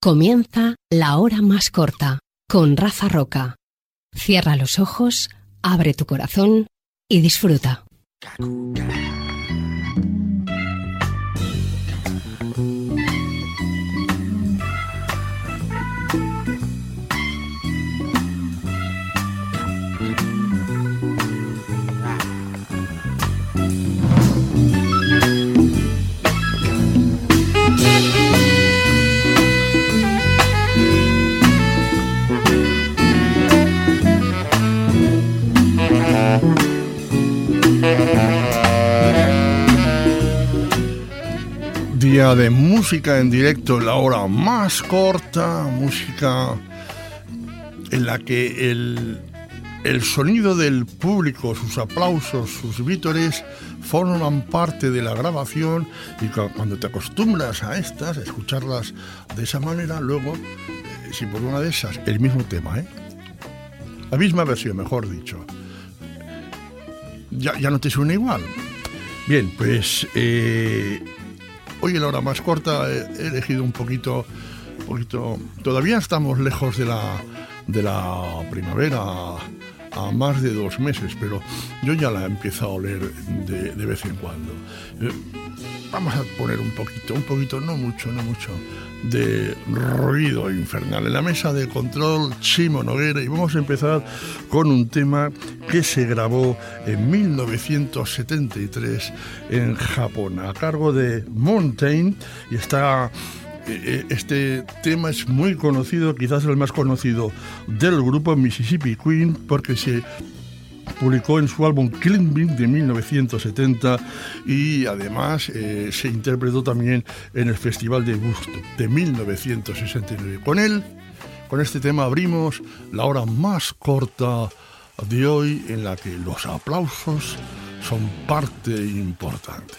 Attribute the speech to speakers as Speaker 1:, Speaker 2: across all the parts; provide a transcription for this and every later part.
Speaker 1: Comienza la hora más corta con Rafa Roca. Cierra los ojos, abre tu corazón y disfruta.
Speaker 2: De música en directo, la hora más corta, música en la que el, el sonido del público, sus aplausos, sus vítores forman parte de la grabación y cuando te acostumbras a estas, escucharlas de esa manera, luego, eh, si por una de esas, el mismo tema, ¿eh? la misma versión, mejor dicho, ya, ya no te suena igual. Bien, pues eh, hoy en la hora más corta he elegido un poquito, poquito. Todavía estamos lejos de la, de la primavera a más de dos meses, pero yo ya la he empezado a oler de, de vez en cuando. Eh, vamos a poner un poquito, un poquito, no mucho, no mucho, de ruido infernal. En la mesa de control, Chimo Noguera, y vamos a empezar con un tema que se grabó en 1973 en Japón, a cargo de Mountain, y está este tema es muy conocido, quizás el más conocido del grupo Mississippi Queen, porque se publicó en su álbum Clean de 1970 y además eh, se interpretó también en el Festival de Busto de 1969. Con él, con este tema abrimos la hora más corta de hoy en la que los aplausos son parte importante.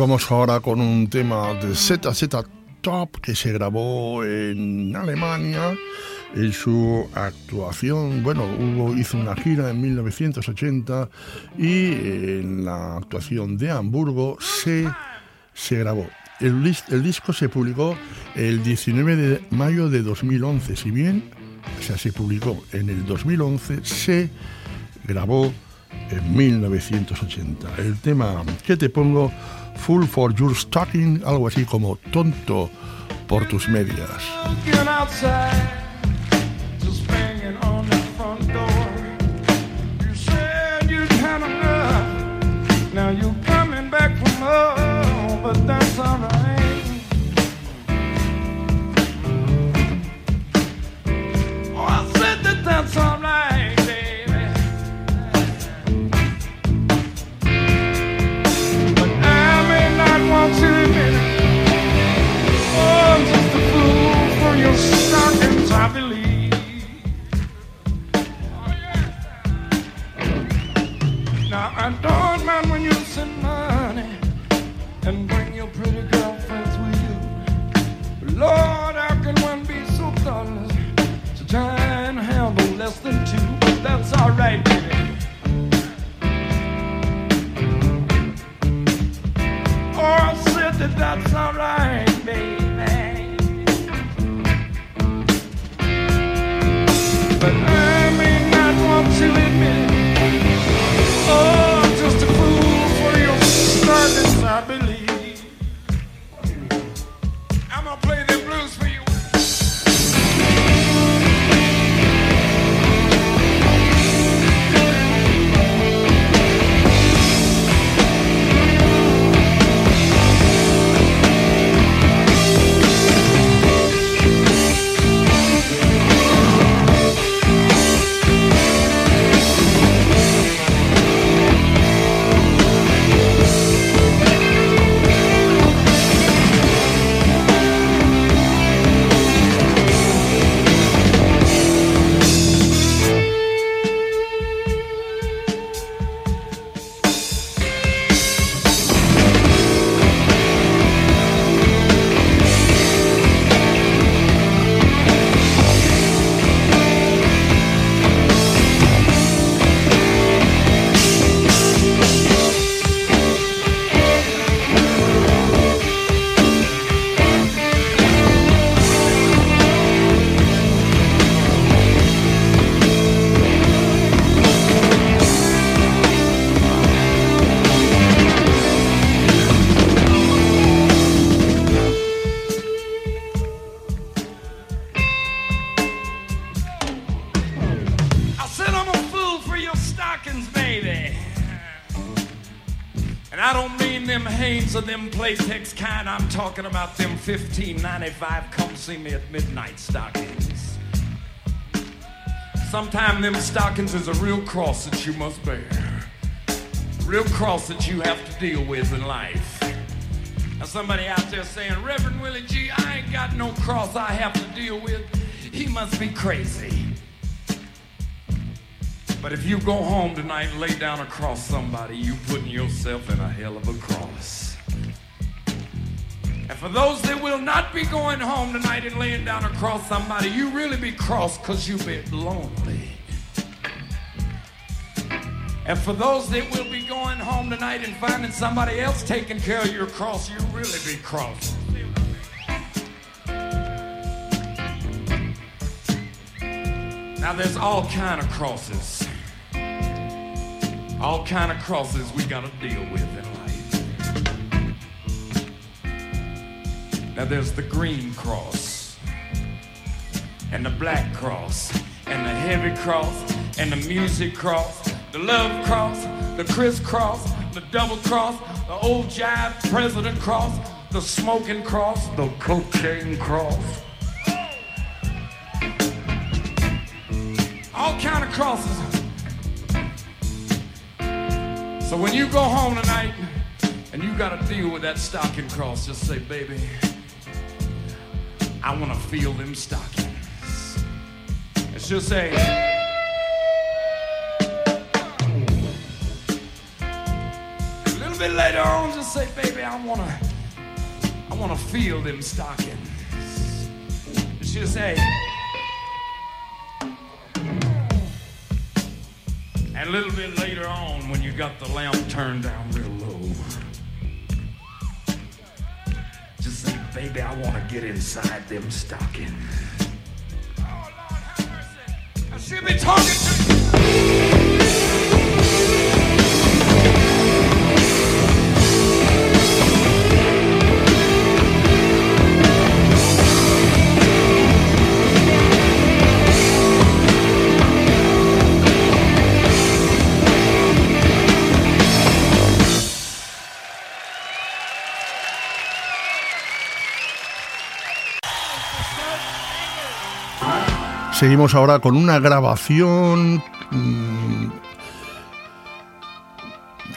Speaker 2: Vamos ahora con un tema de ZZ Top que se grabó en Alemania en su actuación, bueno, hubo, hizo una gira en 1980 y en la actuación de Hamburgo se, se grabó. El, el disco se publicó el 19 de mayo de 2011, si bien o sea, se publicó en el 2011, se grabó en 1980. El tema que te pongo Full for Your Stocking, algo así como tonto por tus medias. I don't mind when you send money and bring your pretty girl.
Speaker 3: Talking about them 1595 come see me at midnight stockings. Sometimes them stockings is a real cross that you must bear. Real cross that you have to deal with in life. Now somebody out there saying, Reverend Willie G, I ain't got no cross I have to deal with. He must be crazy. But if you go home tonight and lay down across somebody, you're putting yourself in a hell of a cross. And for those that will not be going home tonight and laying down across somebody, you really be cross because you be lonely. And for those that will be going home tonight and finding somebody else taking care of your cross, you really be cross. Now there's all kind of crosses. All kind of crosses we got to deal with in life. Now there's the green cross, and the black cross, and the heavy cross, and the music cross, the love cross, the crisscross, the double cross, the old jive president cross, the smoking cross, the cocaine cross. All kind of crosses. So when you go home tonight and you got to deal with that stocking cross, just say, baby. I want to feel them stockings. Let's just say. A little bit later on, just say, baby, I wanna, I wanna feel them stockings. And She'll say, and a little bit later on, when you got the lamp turned down real low, just say, baby, I wanna get inside them stockings. Oh, Lord, have mercy. She'll be talking to you.
Speaker 2: Seguimos ahora con una grabación mmm,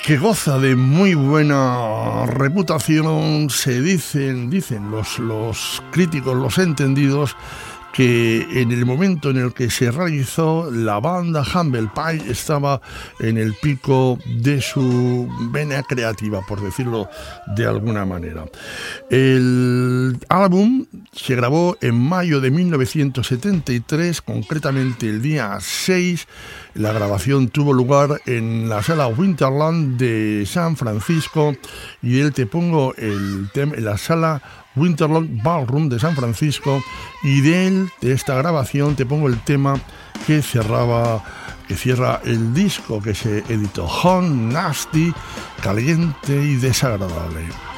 Speaker 2: que goza de muy buena reputación, se dicen, dicen los, los críticos, los entendidos, que en el momento en el que se realizó la banda Humble Pie estaba en el pico de su vena creativa, por decirlo de alguna manera. El álbum se grabó en mayo de 1973, concretamente el día 6. La grabación tuvo lugar en la sala Winterland de San Francisco y él te pongo el tema en la sala Winterland Ballroom de San Francisco y de él, de esta grabación, te pongo el tema que cerraba, que cierra el disco que se editó, Hot, Nasty, Caliente y Desagradable.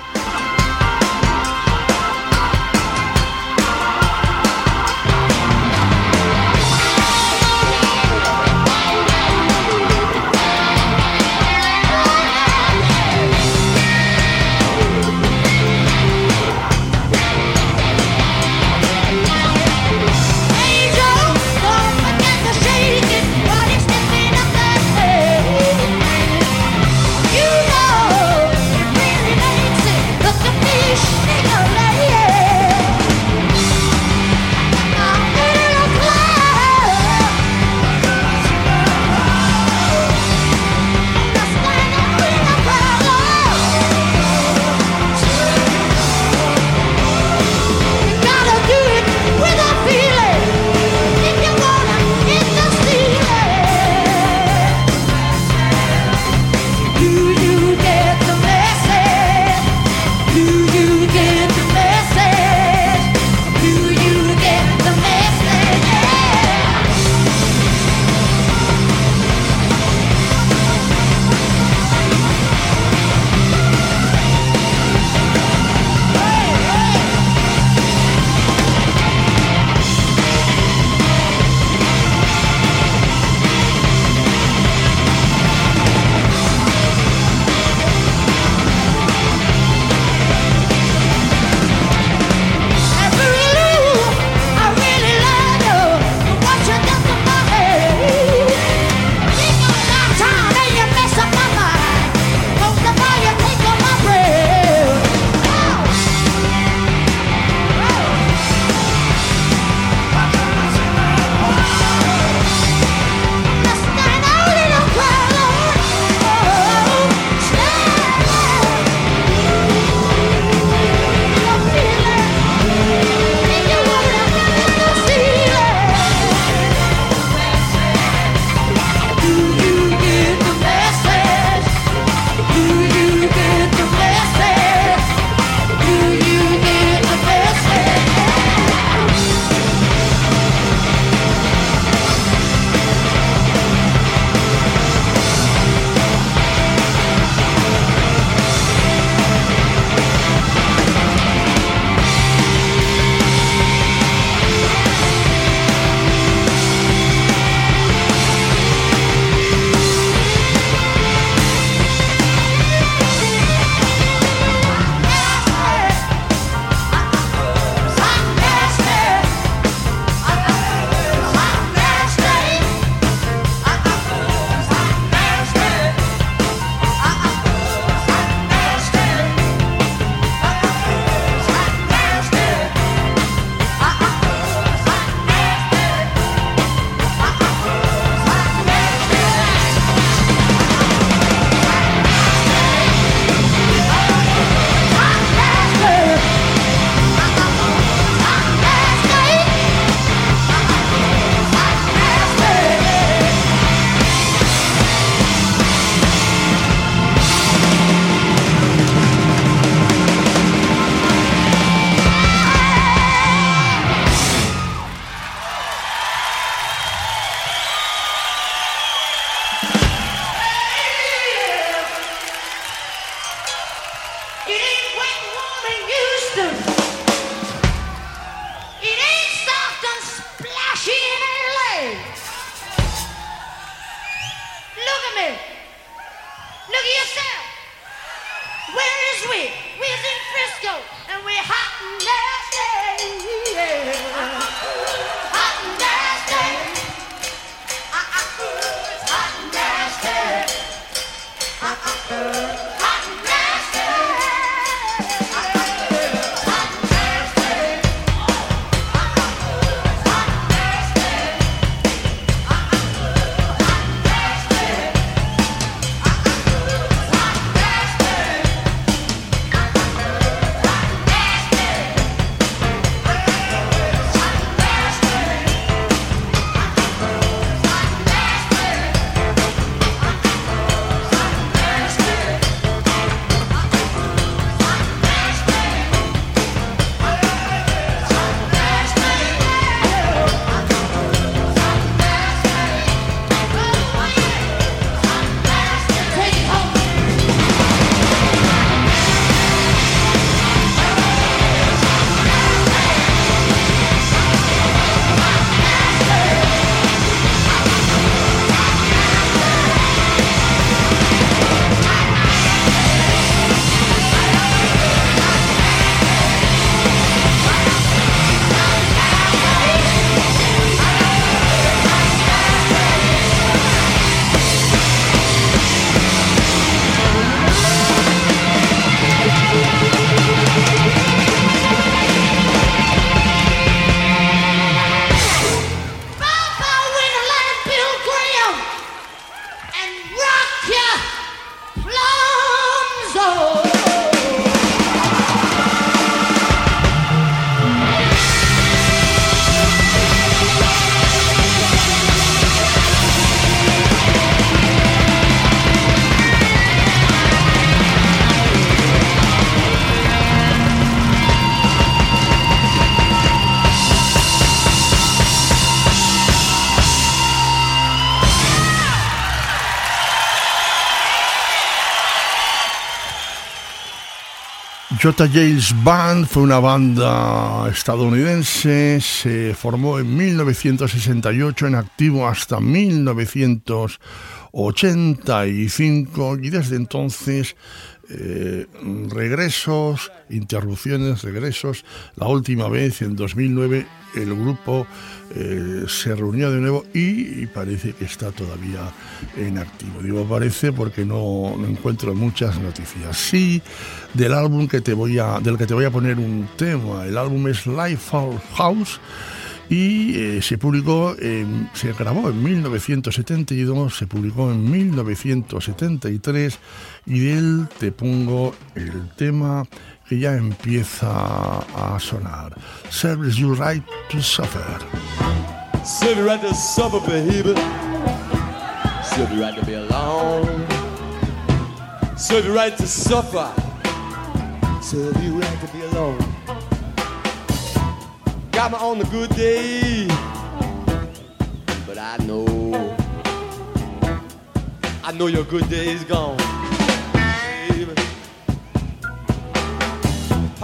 Speaker 4: women. Look at yourself. Where is we? We're in Frisco and we're hot now.
Speaker 2: Jota James Band fue una banda estadounidense, se formó en 1968, en activo hasta 1985 y desde entonces eh, regresos, interrupciones, regresos. La última vez, en 2009, el grupo eh, se reunió de nuevo y, parece que está todavía en activo. Digo parece porque no, encuentro muchas noticias. Sí, del álbum que te voy a, del que te voy a poner un tema. El álbum es Life House y eh, se publicó, se grabó en 1972, se publicó en 1973 y de él te pongo el tema que ya empieza a sonar. Serves you right to suffer.
Speaker 5: Serve you right to suffer, baby. Serve you right to be alone. Serve you right to suffer. Serve you right to be alone. Got me on the good day, but I know, I know your good day is gone.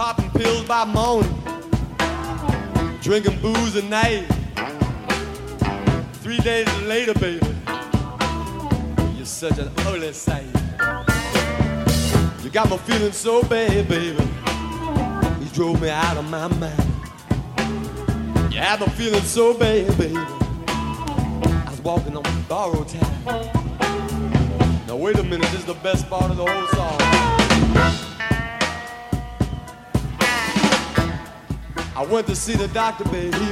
Speaker 5: Popping pills by morning, drinking booze at night. Three days later, baby, you're such an ugly sight. You got me feeling so bad, baby. You drove me out of my mind. You had me feeling so bad, baby. I was walking on borrowed time. Now wait a minute, this is the best part of the whole song. I went to see the doctor, baby. Find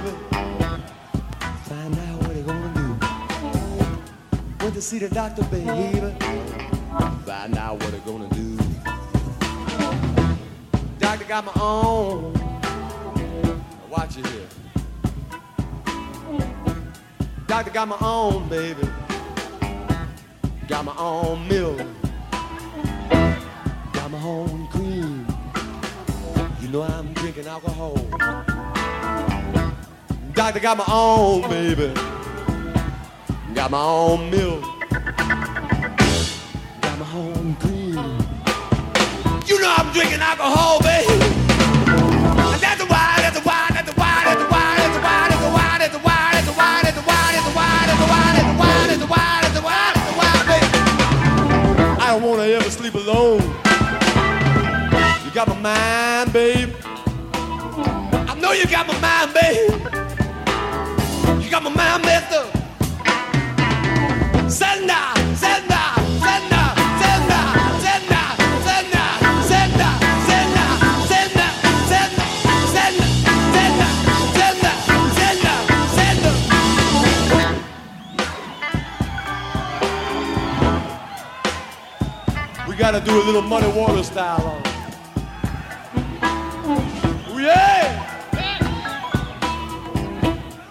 Speaker 5: out what they gonna do. Went to see the doctor, baby. Find out what they gonna do. Doctor got my own. Now watch it here. Doctor got my own, baby. Got my own milk. Got my own cream know I'm drinking alcohol. Doctor got my own baby, got my own milk, got my own cream. You know I'm drinking alcohol, baby. And that's that's that's that's that's that's that's that's that's that's that's that's that's baby. I don't wanna ever sleep alone got my mind, babe. I know you got my mind, babe. You got my mind messed up. Send out, send out. gotta do a little muddy water style on.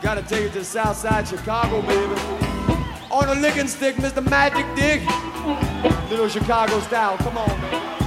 Speaker 5: Gotta take it to South Side Chicago, baby. On a licking stick, Mr. Magic Dick. Little Chicago style, come on, man.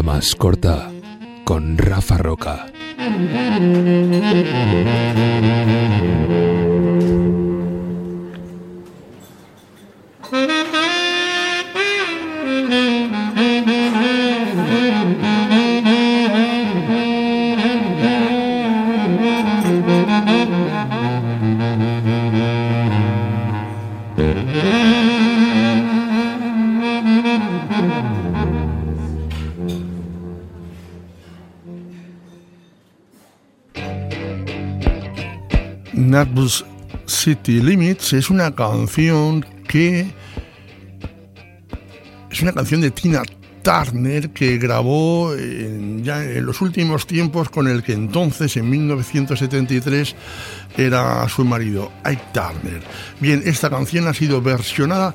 Speaker 6: Hora más corta con Rafa Roca.
Speaker 2: Natbus City Limits es una canción que es una canción de Tina Turner que grabó en, ya en los últimos tiempos con el que entonces, en 1973, era su marido, Ike Turner. Bien, esta canción ha sido versionada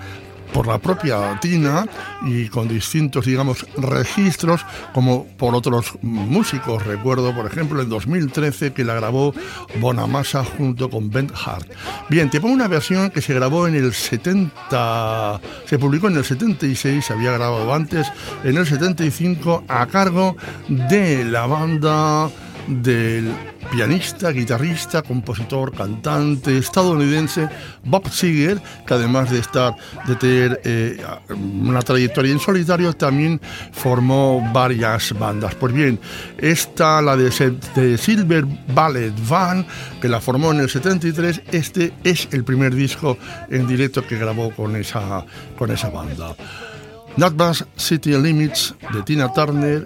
Speaker 2: por la propia Tina y con distintos, digamos, registros, como por otros músicos. Recuerdo, por ejemplo, en 2013 que la grabó Bonamassa junto con Ben Hart. Bien, te pongo una versión que se grabó en el 70, se publicó en el 76, se había grabado antes, en el 75, a cargo de la banda del pianista, guitarrista, compositor, cantante estadounidense Bob Seger, que además de estar de tener eh, una trayectoria en solitario, también formó varias bandas. Pues bien, esta, la de, Silver Ballet Van, que la formó en el 73, este es el primer disco en directo que grabó con esa, con esa banda. Not City Limits de Tina Turner,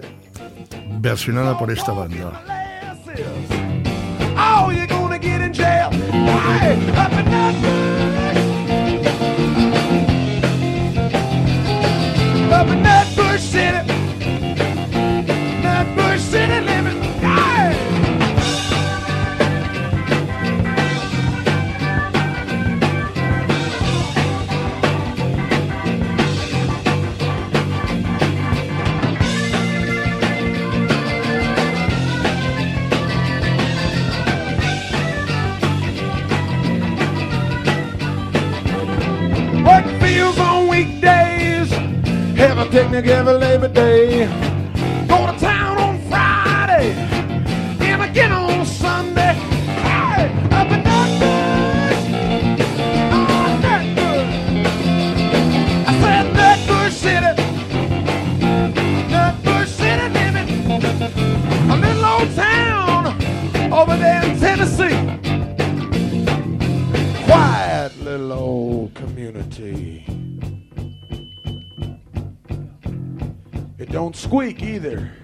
Speaker 2: versionada por esta banda.
Speaker 7: Oh, you're gonna get in jail. Hey, picnic every Labor Day. Don't squeak either.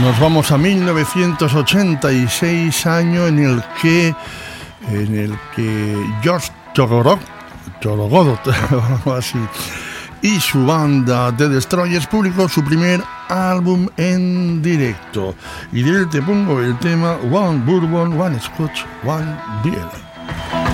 Speaker 2: Nos vamos a 1986, año en el que, en el que George algo así, y su banda The Destroyers publicó su primer álbum en directo. Y de él te pongo el tema One Bourbon, One Scotch, One Beer.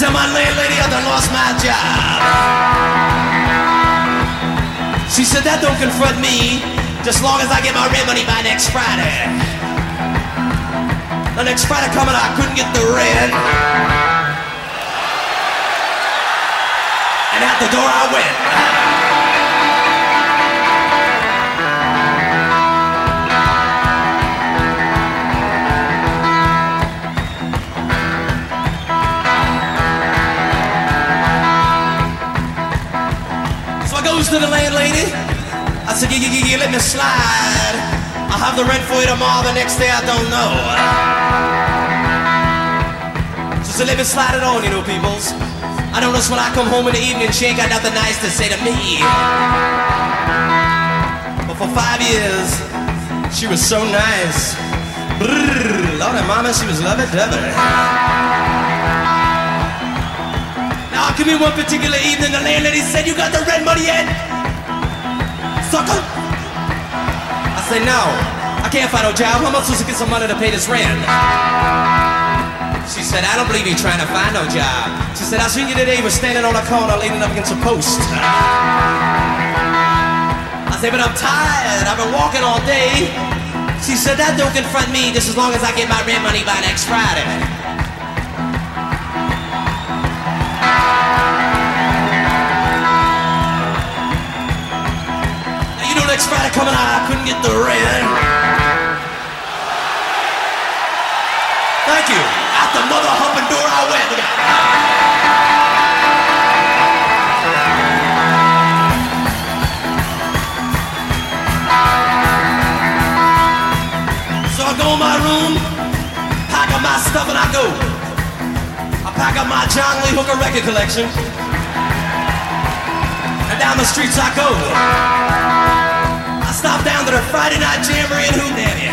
Speaker 4: tell my landlady I done lost my job. She said that don't confront me, just long as I get my rent money by next Friday. The next Friday coming, I couldn't get the rent. And out the door I went. To the landlady. I said, yeah, yeah, yeah, let me slide. I'll have the rent for you tomorrow. The next day I don't know. She said, let me slide it on, you know, peoples. I notice when I come home in the evening, she ain't got nothing nice to say to me. But for five years, she was so nice. Brrr, Lord and mama, she was lovey-dovey. I come in one particular evening, the landlady said, You got the rent money yet? Sucker! I say, No, I can't find no job. How am I supposed to get some money to pay this rent? She said, I don't believe you trying to find no job. She said, I seen you today, were standing on a corner leaning up against a post. I said, but I'm tired. I've been walking all day. She said, that don't confront me just as long as I get my rent money by next Friday. Next Friday coming out, I couldn't get the rent. Thank you. Out the mother humping door I went. So I go in my room, pack up my stuff, and I go. I pack up my John Lee Hooker record collection. And down the streets I go. Stop down to the Friday Night Jamboree in Hootenanny.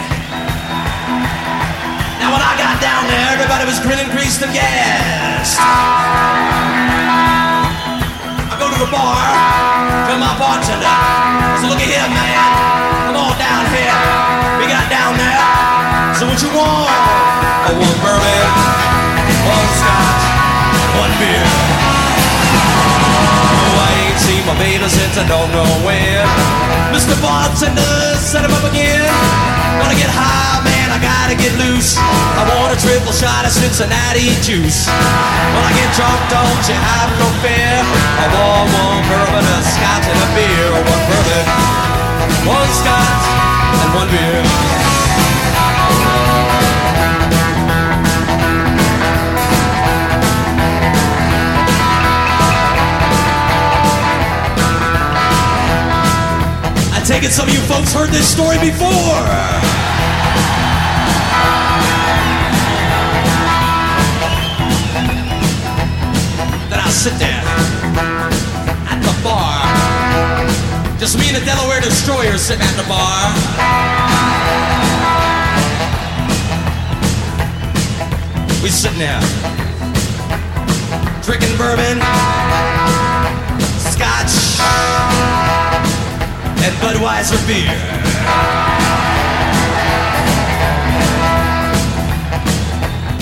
Speaker 4: Now when I got down there, everybody was grinning, greased, and gassed. I go to the bar, tell my bartender, I said, look at here, man, come on down here. We got down there. So what you want? I want bourbon, one scotch, one beer. I ain't seen my baby since I don't know when. Mr. Bartender, set him up again. Wanna get high, man, I gotta get loose. I want a triple shot of Cincinnati juice. When I get drunk, don't you have no fear. I want one bourbon, a scotch, and a beer. One bourbon, one scotch, and one beer. I it some of you folks heard this story before. Then I'll sit there at the bar. Just me and the Delaware Destroyer sitting at the bar. We sitting there, drinking bourbon, scotch, and Budweiser beer.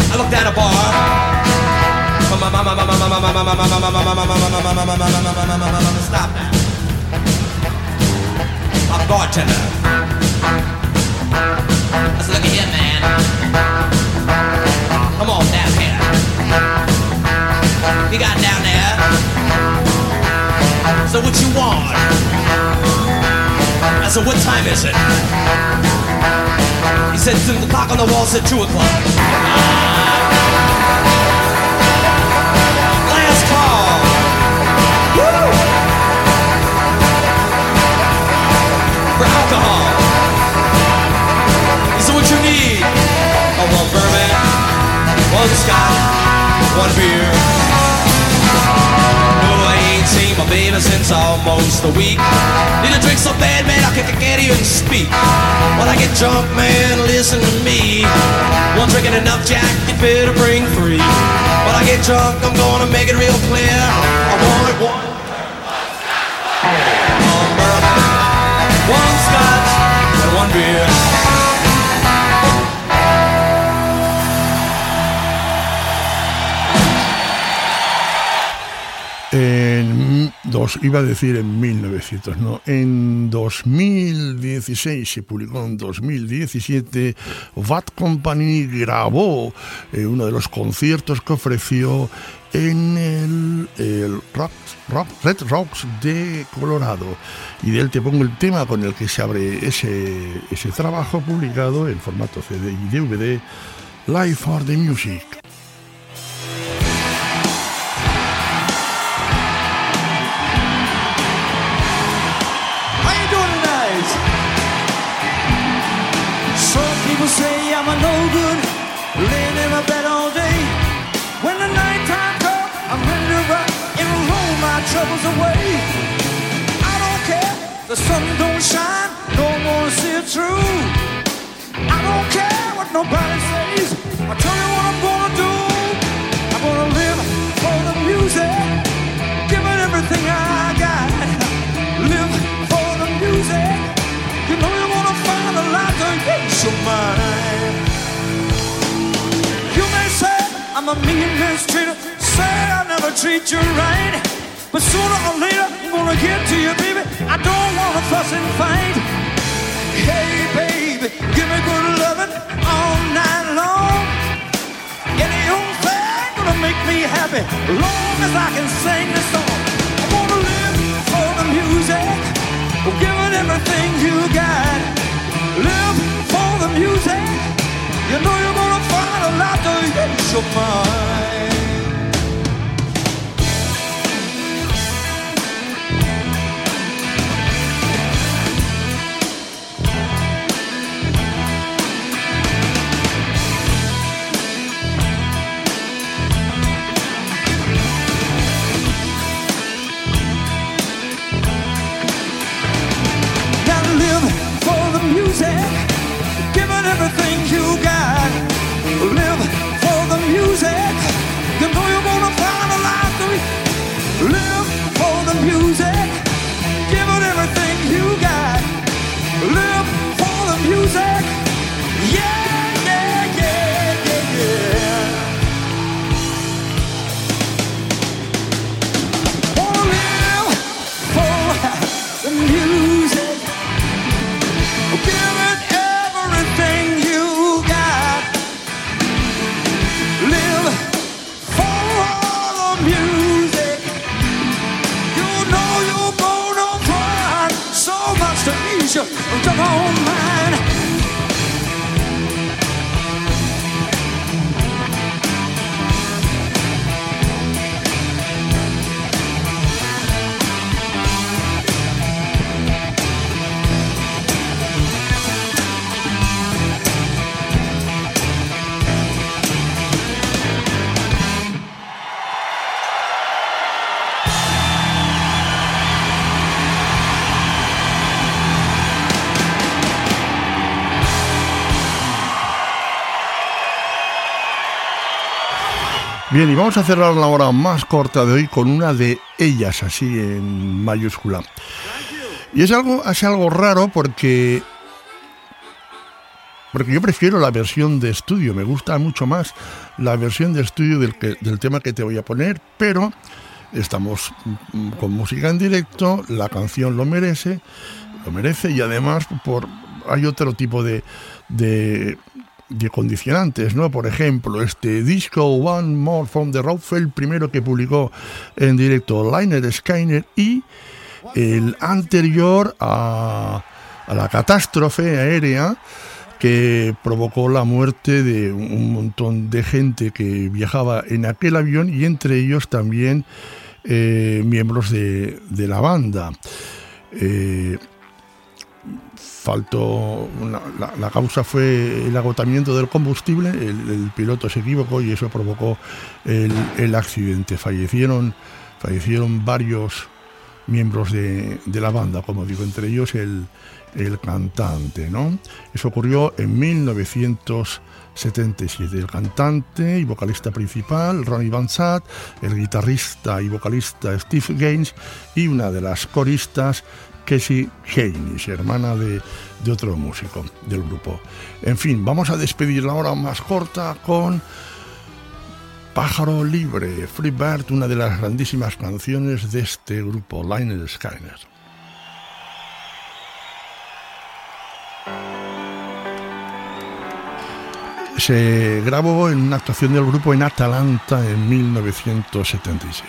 Speaker 4: I looked at a bar. Stop. A bartender. I said, look here, man. Come on down here. You got down there. So what you want? I said, what time is it? He said, the clock on the wall said 2 o'clock. Last call. Woo! For alcohol. What you need? Bourbon, one scotch, one beer. Oh, ain't my baby since almost a week. Need a drink so bad, man, I can't even speak. When I get drunk, man, listen to me. One drinking enough Jack, you better bring three. When I get drunk, I'm gonna make it real clear. I want one.
Speaker 3: One scotch and one beer.
Speaker 2: Iba a decir en 1900, no, en 2016 se publicó en 2017 Bad Company grabó eh, uno de los conciertos que ofreció en el, Rock, Rock- Red Rocks de Colorado y de él te pongo el tema con el que se abre ese, ese trabajo publicado en formato CD y DVD Live for the Music.
Speaker 3: Troubles away. I don't care, the sun don't shine, don't wanna see it through. I don't care what nobody says. I tell you what I'm gonna do. I'm gonna live for the music, give it everything I got. Live for the music. You know you wanna find a light to use your mind. You may say I'm a mean mistreater, say I never treat you right. But sooner or later I'm gonna get to you, baby. I don't wanna fuss and fight. Hey, baby, give me good loving all night long. Any old thing gonna make me happy, long as I can sing this song. I wanna live for the music, give it everything you got. Live for the music, you know you're gonna find a lot to use your mind.
Speaker 2: Bien, y vamos a cerrar la hora más corta de hoy con una de ellas, así en mayúscula. Y es algo, es algo raro porque. Porque yo prefiero la versión de estudio, me gusta mucho más la versión de estudio del, que- del tema que te voy a poner, pero estamos con música en directo, la canción lo merece, lo merece y además por hay otro tipo de, de, de condicionantes, ¿no? Por ejemplo, este disco One More from the Road el primero que publicó en directo Liner Skyner y el anterior a, la catástrofe aérea que provocó la muerte de un montón de gente que viajaba en aquel avión y entre ellos también eh, miembros de, de la banda. Eh, faltó la, causa fue el agotamiento del combustible el, piloto se equivocó y eso provocó el, el accidente fallecieron fallecieron varios
Speaker 8: miembros de, de la banda, como digo, entre ellos el, el cantante, ¿no? Eso ocurrió en 1977. El cantante y vocalista principal, Ronnie Van Zant, el guitarrista y vocalista Steve Gaines y una de las coristas, Casey Haynes, hermana de, otro músico del grupo. En fin, vamos a despedir la hora más corta con Pájaro Libre, Free Bird, una de las grandísimas canciones de este grupo, Lionel Skyner. Se grabó en una actuación del grupo en Atalanta en 1976.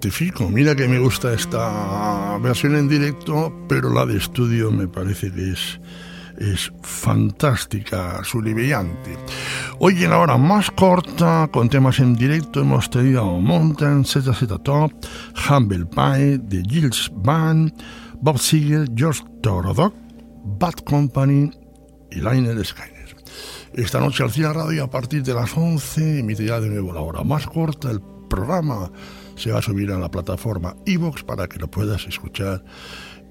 Speaker 2: Ratifico. Mira que me gusta esta versión en directo, pero la de estudio me parece que es, es fantástica, subliviante. Hoy en la hora más corta, con temas en directo, hemos tenido Mountain, ZZ Top, Humble Pie, The Gilles Band, Bob Seger, George Torodoc, Bad Company y Liner Skyner. Esta noche al Cine Radio a partir de las 11 emitirá de nuevo la hora más corta. El programa se va a subir a la plataforma iVoox para que lo puedas escuchar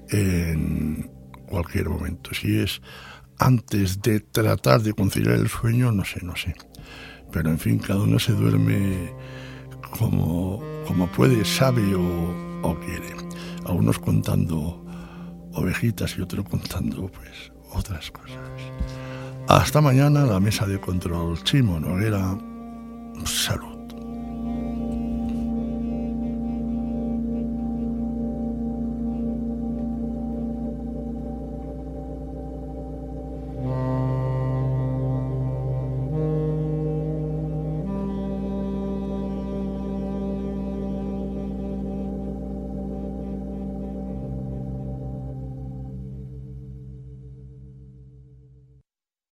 Speaker 2: en cualquier momento. Si es antes de tratar de conciliar el sueño, no sé, no sé. Pero en fin, cada uno se duerme como, como puede, sabe o, o quiere. A unos contando ovejitas y otros contando pues otras cosas. Hasta mañana, la mesa de control Chimo Noguera. Salud.